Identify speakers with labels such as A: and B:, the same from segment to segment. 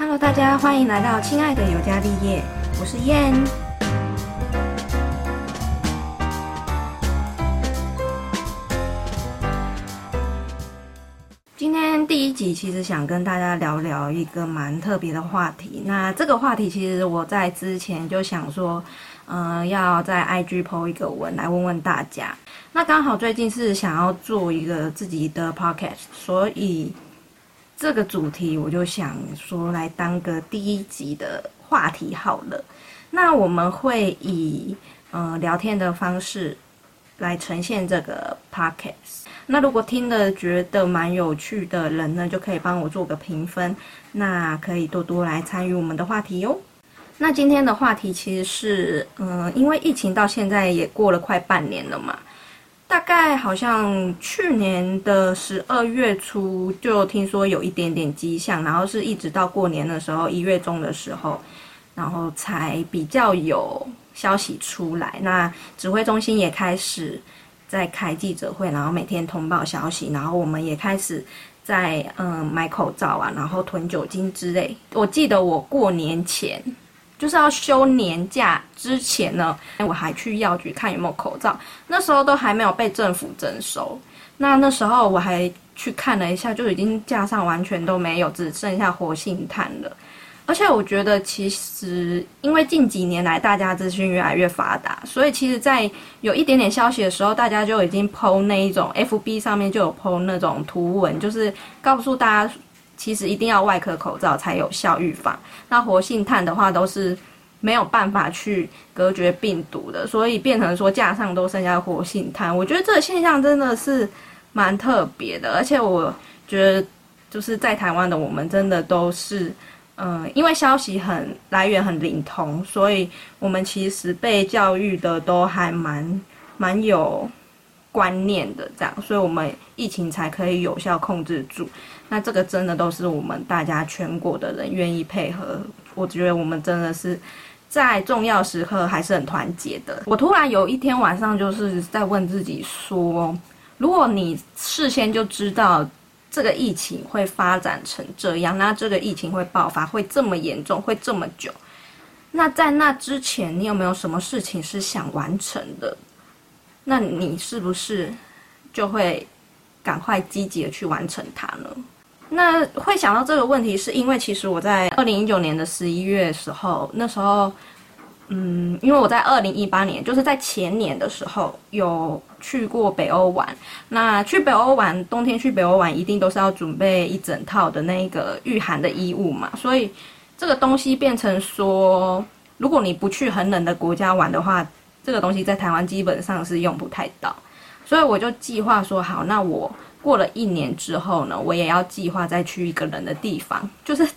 A: Hello，大家欢迎来到亲爱的尤加利叶，我是燕。今天第一集其实想跟大家聊聊一个蛮特别的话题。那这个话题其实我在之前就想说，嗯，要在 IG PO 一个文来问问大家。那刚好最近是想要做一个自己的 Podcast，所以。这个主题我就想说来当个第一集的话题好了。那我们会以呃聊天的方式来呈现这个 podcast。那如果听的觉得蛮有趣的人呢，就可以帮我做个评分。那可以多多来参与我们的话题哟。那今天的话题其实是嗯，因为疫情到现在也过了快半年了嘛。大概好像去年的十二月初就听说有一点点迹象，然后是一直到过年的时候一月中的时候，然后才比较有消息出来。那指挥中心也开始在开记者会，然后每天通报消息，然后我们也开始在嗯买口罩啊，然后囤酒精之类。我记得我过年前。就是要休年假之前呢，我还去药局看有没有口罩，那时候都还没有被政府征收。那那时候我还去看了一下，就已经架上完全都没有，只剩下活性炭了。而且我觉得，其实因为近几年来大家资讯越来越发达，所以其实，在有一点点消息的时候，大家就已经 PO 那一种 FB 上面就有 PO 那种图文，就是告诉大家。其实一定要外科口罩才有效预防。那活性炭的话都是没有办法去隔绝病毒的，所以变成说架上都剩下活性炭。我觉得这个现象真的是蛮特别的，而且我觉得就是在台湾的我们真的都是，嗯，因为消息很来源很灵通，所以我们其实被教育的都还蛮蛮有观念的，这样，所以我们疫情才可以有效控制住。那这个真的都是我们大家全国的人愿意配合，我觉得我们真的是在重要时刻还是很团结的。我突然有一天晚上就是在问自己说，如果你事先就知道这个疫情会发展成这样，那这个疫情会爆发会这么严重，会这么久，那在那之前你有没有什么事情是想完成的？那你是不是就会赶快积极的去完成它呢？那会想到这个问题，是因为其实我在二零一九年的十一月时候，那时候，嗯，因为我在二零一八年，就是在前年的时候有去过北欧玩。那去北欧玩，冬天去北欧玩，一定都是要准备一整套的那个御寒的衣物嘛。所以这个东西变成说，如果你不去很冷的国家玩的话，这个东西在台湾基本上是用不太到。所以我就计划说，好，那我。过了一年之后呢，我也要计划再去一个人的地方，就是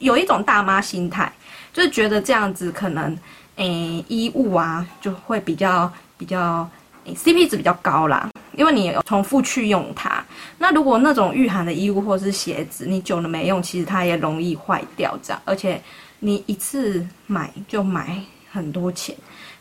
A: 有一种大妈心态，就是觉得这样子可能，诶，衣物啊就会比较比较，CP 值比较高啦，因为你有重复去用它。那如果那种御寒的衣物或是鞋子，你久了没用，其实它也容易坏掉，这样，而且你一次买就买很多钱。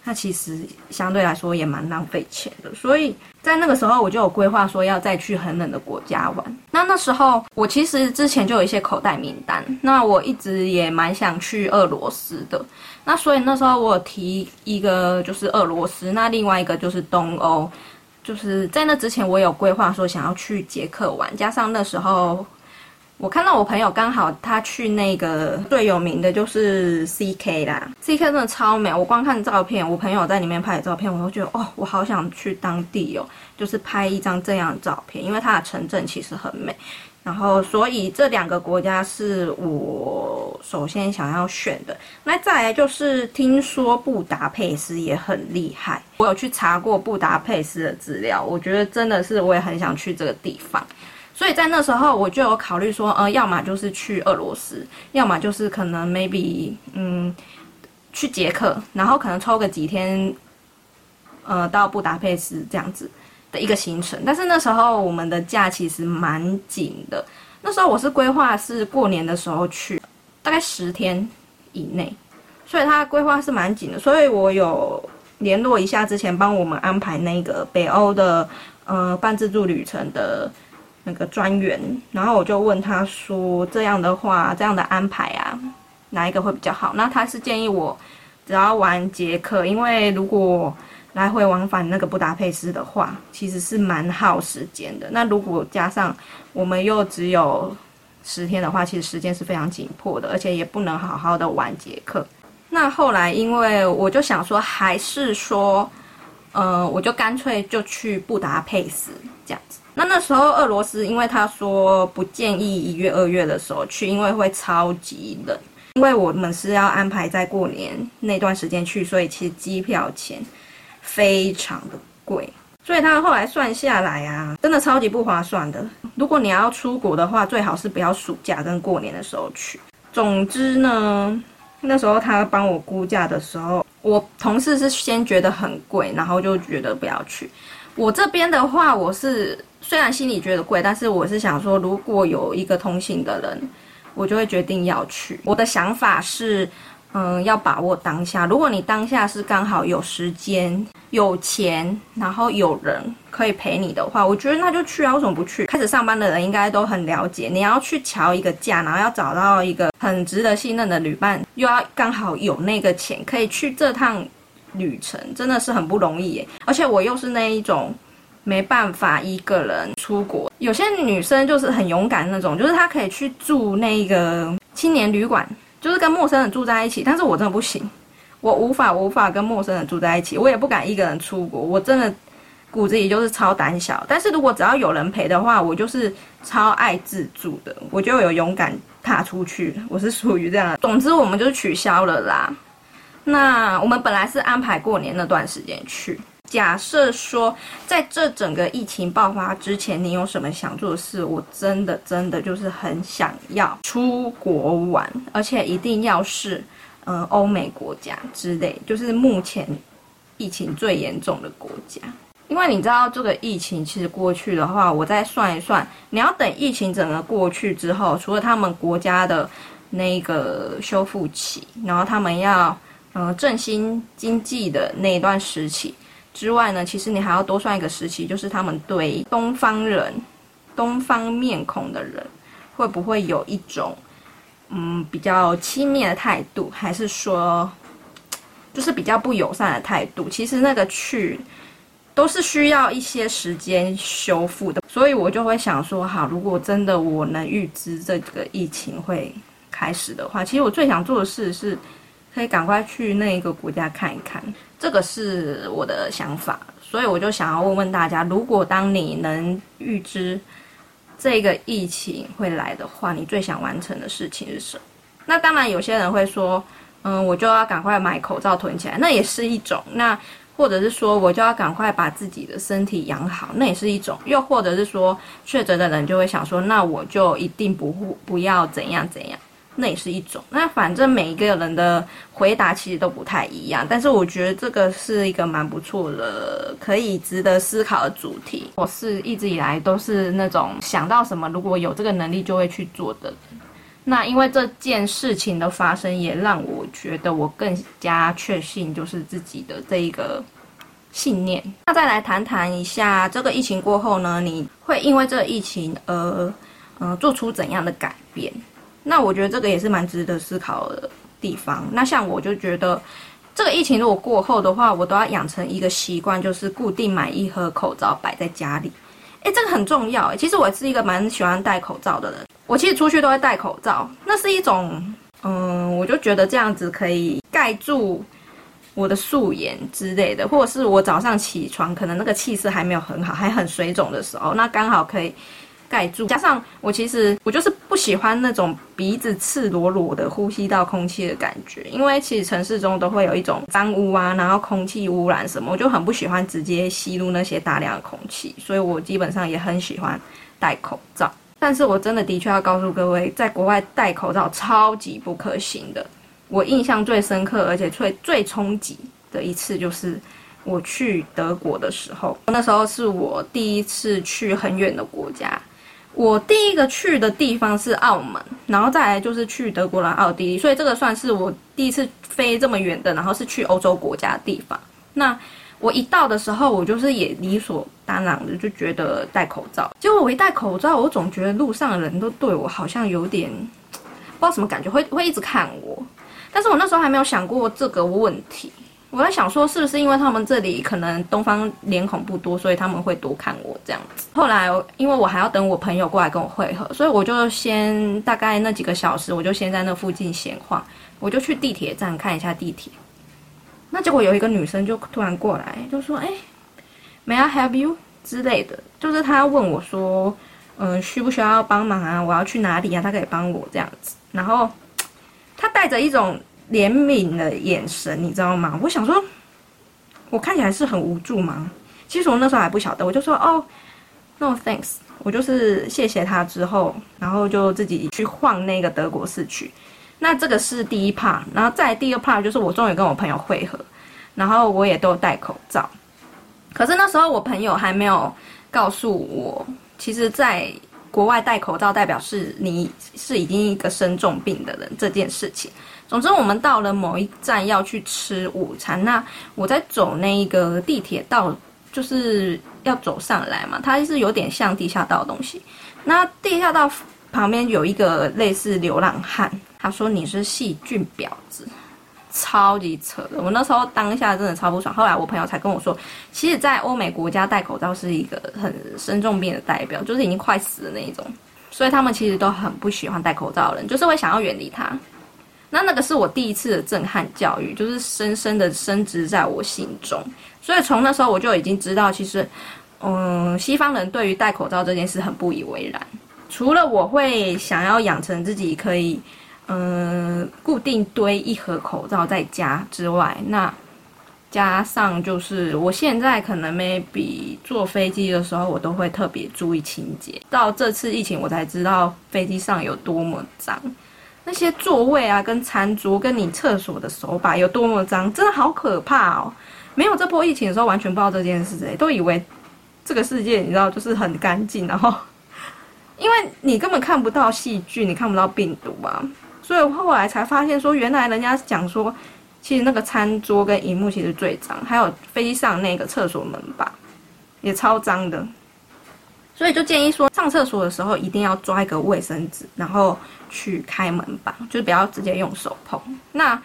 A: 那其实相对来说也蛮浪费钱的，所以在那个时候我就有规划说要再去很冷的国家玩。那那时候我其实之前就有一些口袋名单，那我一直也蛮想去俄罗斯的。那所以那时候我提一个就是俄罗斯，那另外一个就是东欧，就是在那之前我有规划说想要去捷克玩，加上那时候。我看到我朋友刚好他去那个最有名的就是 C K 啦，C K 真的超美。我光看照片，我朋友在里面拍的照片，我都觉得哦，我好想去当地哦，就是拍一张这样的照片，因为它的城镇其实很美。然后，所以这两个国家是我首先想要选的。那再来就是听说布达佩斯也很厉害，我有去查过布达佩斯的资料，我觉得真的是我也很想去这个地方。所以在那时候，我就有考虑说，呃，要么就是去俄罗斯，要么就是可能 maybe，嗯，去捷克，然后可能抽个几天，呃，到布达佩斯这样子的一个行程。但是那时候我们的假其实蛮紧的，那时候我是规划是过年的时候去，大概十天以内，所以他规划是蛮紧的。所以我有联络一下之前帮我们安排那个北欧的，呃，半自助旅程的。那个专员，然后我就问他说：“这样的话，这样的安排啊，哪一个会比较好？”那他是建议我只要玩捷克，因为如果来回往返那个布达佩斯的话，其实是蛮耗时间的。那如果加上我们又只有十天的话，其实时间是非常紧迫的，而且也不能好好的玩捷克。那后来，因为我就想说，还是说，呃，我就干脆就去布达佩斯这样子。那那时候俄罗斯，因为他说不建议一月、二月的时候去，因为会超级冷。因为我们是要安排在过年那段时间去，所以其实机票钱非常的贵。所以他后来算下来啊，真的超级不划算的。如果你要出国的话，最好是不要暑假跟过年的时候去。总之呢。那时候他帮我估价的时候，我同事是先觉得很贵，然后就觉得不要去。我这边的话，我是虽然心里觉得贵，但是我是想说，如果有一个通行的人，我就会决定要去。我的想法是。嗯，要把握当下。如果你当下是刚好有时间、有钱，然后有人可以陪你的话，我觉得那就去啊。为什么不去？开始上班的人应该都很了解，你要去瞧一个价，然后要找到一个很值得信任的旅伴，又要刚好有那个钱可以去这趟 旅程，真的是很不容易耶。而且我又是那一种没办法一个人出国。有些女生就是很勇敢那种，就是她可以去住那个青年旅馆。就是跟陌生人住在一起，但是我真的不行，我无法无法跟陌生人住在一起，我也不敢一个人出国，我真的骨子里就是超胆小。但是如果只要有人陪的话，我就是超爱自助的，我就有勇敢踏出去，我是属于这样的。总之，我们就取消了啦。那我们本来是安排过年那段时间去。假设说，在这整个疫情爆发之前，你有什么想做的事？我真的真的就是很想要出国玩，而且一定要是，嗯，欧美国家之类，就是目前疫情最严重的国家。因为你知道，这个疫情其实过去的话，我再算一算，你要等疫情整个过去之后，除了他们国家的那个修复期，然后他们要，呃，振兴经济的那一段时期。之外呢，其实你还要多算一个时期，就是他们对东方人、东方面孔的人，会不会有一种嗯比较轻蔑的态度，还是说就是比较不友善的态度？其实那个去都是需要一些时间修复的，所以我就会想说，好，如果真的我能预知这个疫情会开始的话，其实我最想做的事是。可以赶快去那一个国家看一看，这个是我的想法，所以我就想要问问大家，如果当你能预知这个疫情会来的话，你最想完成的事情是什么？那当然，有些人会说，嗯，我就要赶快买口罩囤起来，那也是一种；那或者是说，我就要赶快把自己的身体养好，那也是一种；又或者是说，确诊的人就会想说，那我就一定不不要怎样怎样。那也是一种。那反正每一个人的回答其实都不太一样，但是我觉得这个是一个蛮不错的，可以值得思考的主题。我是一直以来都是那种想到什么，如果有这个能力就会去做的。那因为这件事情的发生，也让我觉得我更加确信就是自己的这一个信念。那再来谈谈一下这个疫情过后呢，你会因为这个疫情而嗯做出怎样的改变？那我觉得这个也是蛮值得思考的地方。那像我就觉得，这个疫情如果过后的话，我都要养成一个习惯，就是固定买一盒口罩摆在家里。诶，这个很重要诶。其实我是一个蛮喜欢戴口罩的人，我其实出去都会戴口罩。那是一种，嗯，我就觉得这样子可以盖住我的素颜之类的，或者是我早上起床可能那个气色还没有很好，还很水肿的时候，那刚好可以。盖住，加上我其实我就是不喜欢那种鼻子赤裸裸的呼吸到空气的感觉，因为其实城市中都会有一种脏污啊，然后空气污染什么，我就很不喜欢直接吸入那些大量的空气，所以我基本上也很喜欢戴口罩。但是我真的的确要告诉各位，在国外戴口罩超级不可行的。我印象最深刻而且最最冲击的一次就是我去德国的时候，那时候是我第一次去很远的国家。我第一个去的地方是澳门，然后再来就是去德国啦奥地利，所以这个算是我第一次飞这么远的，然后是去欧洲国家的地方。那我一到的时候，我就是也理所当然的就觉得戴口罩。结果我一戴口罩，我总觉得路上的人都对我好像有点不知道什么感觉，会会一直看我。但是我那时候还没有想过这个问题。我在想说，是不是因为他们这里可能东方脸孔不多，所以他们会多看我这样子。后来因为我还要等我朋友过来跟我会合，所以我就先大概那几个小时，我就先在那附近闲晃。我就去地铁站看一下地铁。那结果有一个女生就突然过来，就说：“哎，May I help you？” 之类的，就是她问我说：“嗯，需不需要帮忙啊？我要去哪里啊？她可以帮我这样子。”然后她带着一种。怜悯的眼神，你知道吗？我想说，我看起来是很无助吗？其实我那时候还不晓得，我就说哦，no thanks，我就是谢谢他之后，然后就自己去晃那个德国市区。那这个是第一 part，然后再第二 part 就是我终于跟我朋友会合，然后我也都戴口罩。可是那时候我朋友还没有告诉我，其实，在国外戴口罩代表是你是已经一个生重病的人这件事情。总之，我们到了某一站要去吃午餐。那我在走那一个地铁道，就是要走上来嘛，它是有点像地下道的东西。那地下道旁边有一个类似流浪汉，他说你是细菌婊子，超级扯的。我那时候当下真的超不爽。后来我朋友才跟我说，其实，在欧美国家戴口罩是一个很生重病的代表，就是已经快死的那一种，所以他们其实都很不喜欢戴口罩的人，就是会想要远离他。那那个是我第一次的震撼教育，就是深深的深植在我心中。所以从那时候我就已经知道，其实，嗯，西方人对于戴口罩这件事很不以为然。除了我会想要养成自己可以，嗯，固定堆一盒口罩在家之外，那加上就是我现在可能 maybe 坐飞机的时候，我都会特别注意清洁。到这次疫情，我才知道飞机上有多么脏。那些座位啊，跟餐桌，跟你厕所的手把有多么脏，真的好可怕哦！没有这波疫情的时候，完全不知道这件事，哎，都以为这个世界你知道就是很干净，然后因为你根本看不到细菌，你看不到病毒嘛，所以后来才发现说，原来人家讲说，其实那个餐桌跟荧幕其实最脏，还有飞机上那个厕所门把也超脏的。所以就建议说，上厕所的时候一定要抓一个卫生纸，然后去开门吧，就是不要直接用手碰。那，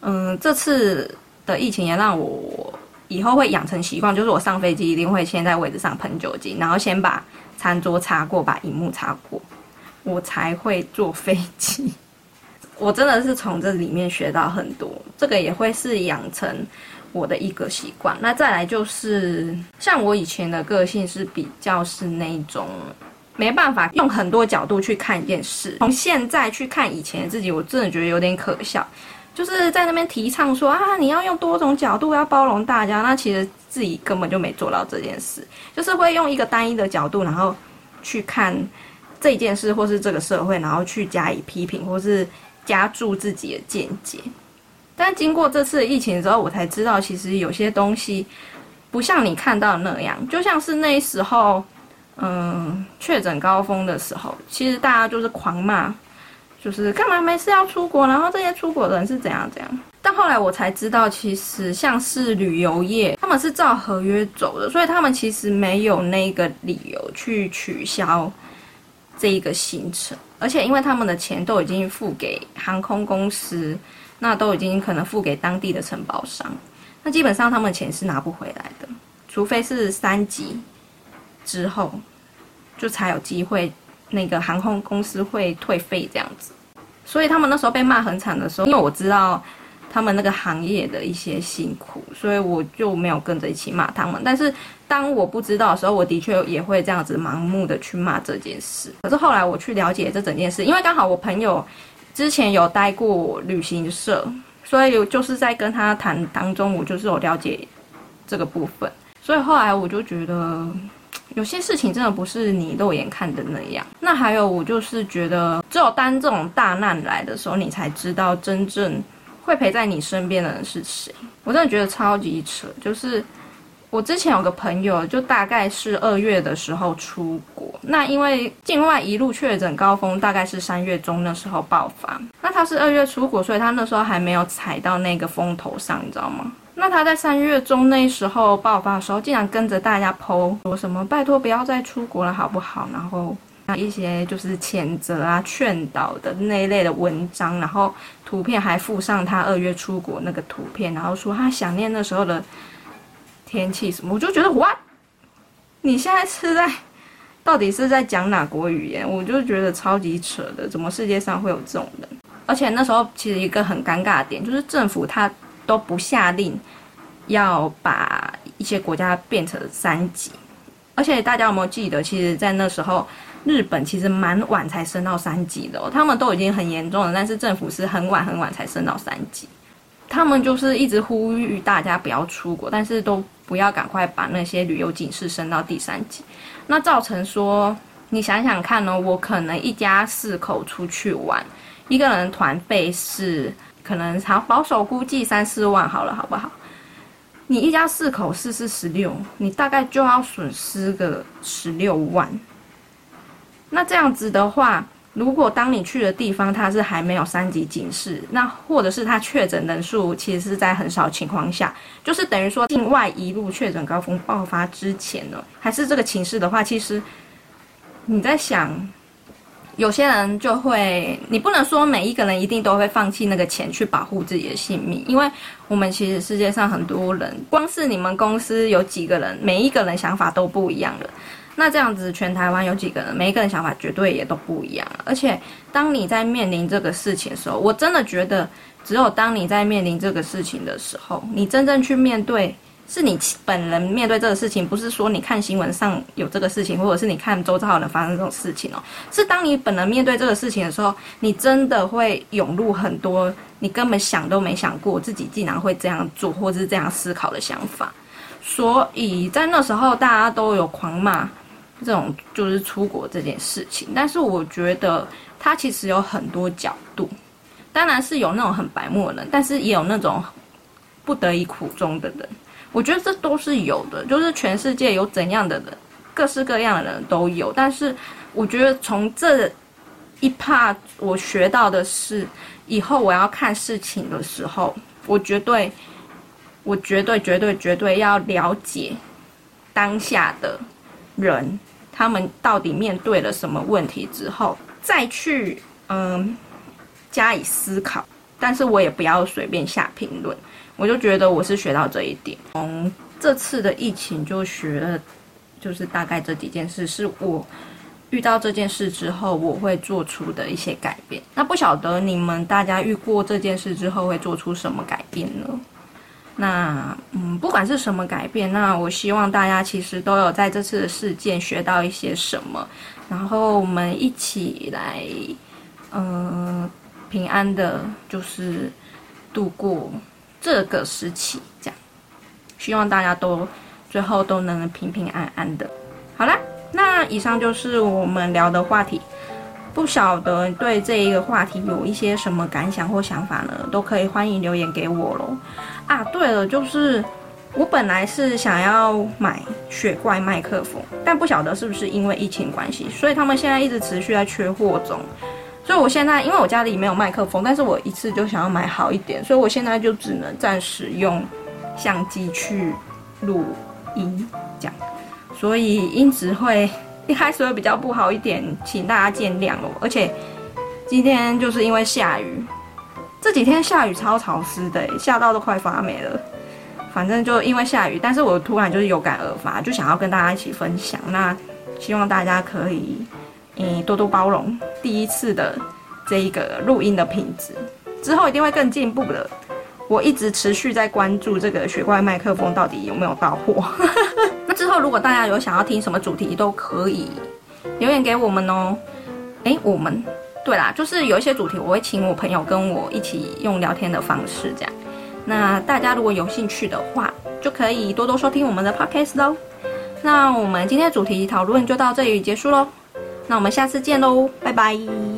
A: 嗯，这次的疫情也让我以后会养成习惯，就是我上飞机一定会先在位置上喷酒精，然后先把餐桌擦过，把荧幕擦过，我才会坐飞机。我真的是从这里面学到很多，这个也会是养成。我的一个习惯，那再来就是像我以前的个性是比较是那种没办法用很多角度去看一件事，从现在去看以前的自己，我真的觉得有点可笑，就是在那边提倡说啊，你要用多种角度要包容大家，那其实自己根本就没做到这件事，就是会用一个单一的角度，然后去看这件事或是这个社会，然后去加以批评或是加注自己的见解。但经过这次疫情之后，我才知道，其实有些东西不像你看到那样。就像是那时候，嗯，确诊高峰的时候，其实大家就是狂骂，就是干嘛没事要出国，然后这些出国的人是怎样怎样。但后来我才知道，其实像是旅游业，他们是照合约走的，所以他们其实没有那个理由去取消这一个行程，而且因为他们的钱都已经付给航空公司。那都已经可能付给当地的承包商，那基本上他们钱是拿不回来的，除非是三级之后，就才有机会，那个航空公司会退费这样子。所以他们那时候被骂很惨的时候，因为我知道他们那个行业的一些辛苦，所以我就没有跟着一起骂他们。但是当我不知道的时候，我的确也会这样子盲目的去骂这件事。可是后来我去了解这整件事，因为刚好我朋友。之前有待过旅行社，所以就是在跟他谈当中，我就是有了解这个部分。所以后来我就觉得，有些事情真的不是你肉眼看的那样。那还有，我就是觉得，只有当这种大难来的时候，你才知道真正会陪在你身边的人是谁。我真的觉得超级扯，就是。我之前有个朋友，就大概是二月的时候出国，那因为境外一路确诊高峰大概是三月中那时候爆发，那他是二月出国，所以他那时候还没有踩到那个风头上，你知道吗？那他在三月中那时候爆发的时候，竟然跟着大家剖说什么“拜托不要再出国了，好不好？”然后一些就是谴责啊、劝导的那一类的文章，然后图片还附上他二月出国那个图片，然后说他想念那时候的天气什么，我就觉得哇，你现在是在到底是在讲哪国语言？我就觉得超级扯的，怎么世界上会有这种人？而且那时候其实一个很尴尬的点就是政府他。都不下令要把一些国家变成三级，而且大家有没有记得，其实，在那时候，日本其实蛮晚才升到三级的，他们都已经很严重了，但是政府是很晚很晚才升到三级。他们就是一直呼吁大家不要出国，但是都不要赶快把那些旅游警示升到第三级，那造成说，你想想看呢，我可能一家四口出去玩，一个人团费是。可能好保守估计三四万好了，好不好？你一家四口四四十六，你大概就要损失个十六万。那这样子的话，如果当你去的地方它是还没有三级警示，那或者是它确诊人数其实是在很少情况下，就是等于说境外一路确诊高峰爆发之前呢，还是这个情势的话，其实你在想。有些人就会，你不能说每一个人一定都会放弃那个钱去保护自己的性命，因为我们其实世界上很多人，光是你们公司有几个人，每一个人想法都不一样的。那这样子，全台湾有几个人，每一个人想法绝对也都不一样。而且，当你在面临这个事情的时候，我真的觉得，只有当你在面临这个事情的时候，你真正去面对。是你本人面对这个事情，不是说你看新闻上有这个事情，或者是你看周遭的人发生这种事情哦。是当你本人面对这个事情的时候，你真的会涌入很多你根本想都没想过自己竟然会这样做，或者是这样思考的想法。所以在那时候，大家都有狂骂这种就是出国这件事情。但是我觉得它其实有很多角度，当然是有那种很白目的人，但是也有那种不得已苦衷的人。我觉得这都是有的，就是全世界有怎样的人，各式各样的人都有。但是，我觉得从这一 part 我学到的是，以后我要看事情的时候，我绝对，我绝对绝对绝对要了解当下的人，他们到底面对了什么问题之后，再去嗯加以思考。但是我也不要随便下评论。我就觉得我是学到这一点，从这次的疫情就学了，就是大概这几件事是我遇到这件事之后我会做出的一些改变。那不晓得你们大家遇过这件事之后会做出什么改变呢？那嗯，不管是什么改变，那我希望大家其实都有在这次的事件学到一些什么，然后我们一起来，嗯，平安的，就是度过。这个时期，这样，希望大家都最后都能平平安安的。好啦，那以上就是我们聊的话题。不晓得对这一个话题有一些什么感想或想法呢？都可以欢迎留言给我喽。啊，对了，就是我本来是想要买雪怪麦克风，但不晓得是不是因为疫情关系，所以他们现在一直持续在缺货中。所以，我现在因为我家里没有麦克风，但是我一次就想要买好一点，所以我现在就只能暂时用相机去录音，这样，所以音质会一开始会比较不好一点，请大家见谅哦。而且今天就是因为下雨，这几天下雨超潮湿的，下到都快发霉了。反正就因为下雨，但是我突然就是有感而发，就想要跟大家一起分享。那希望大家可以。嗯，多多包容第一次的这一个录音的品质，之后一定会更进步的。我一直持续在关注这个雪怪麦克风到底有没有到货。后如果大家有想要听什么主题，都可以留言给我们哦。哎，我们对啦，就是有一些主题，我会请我朋友跟我一起用聊天的方式这样。那大家如果有兴趣的话，就可以多多收听我们的 podcast 喽。那我们今天的主题讨论就到这里结束喽。那我们下次见喽，拜拜。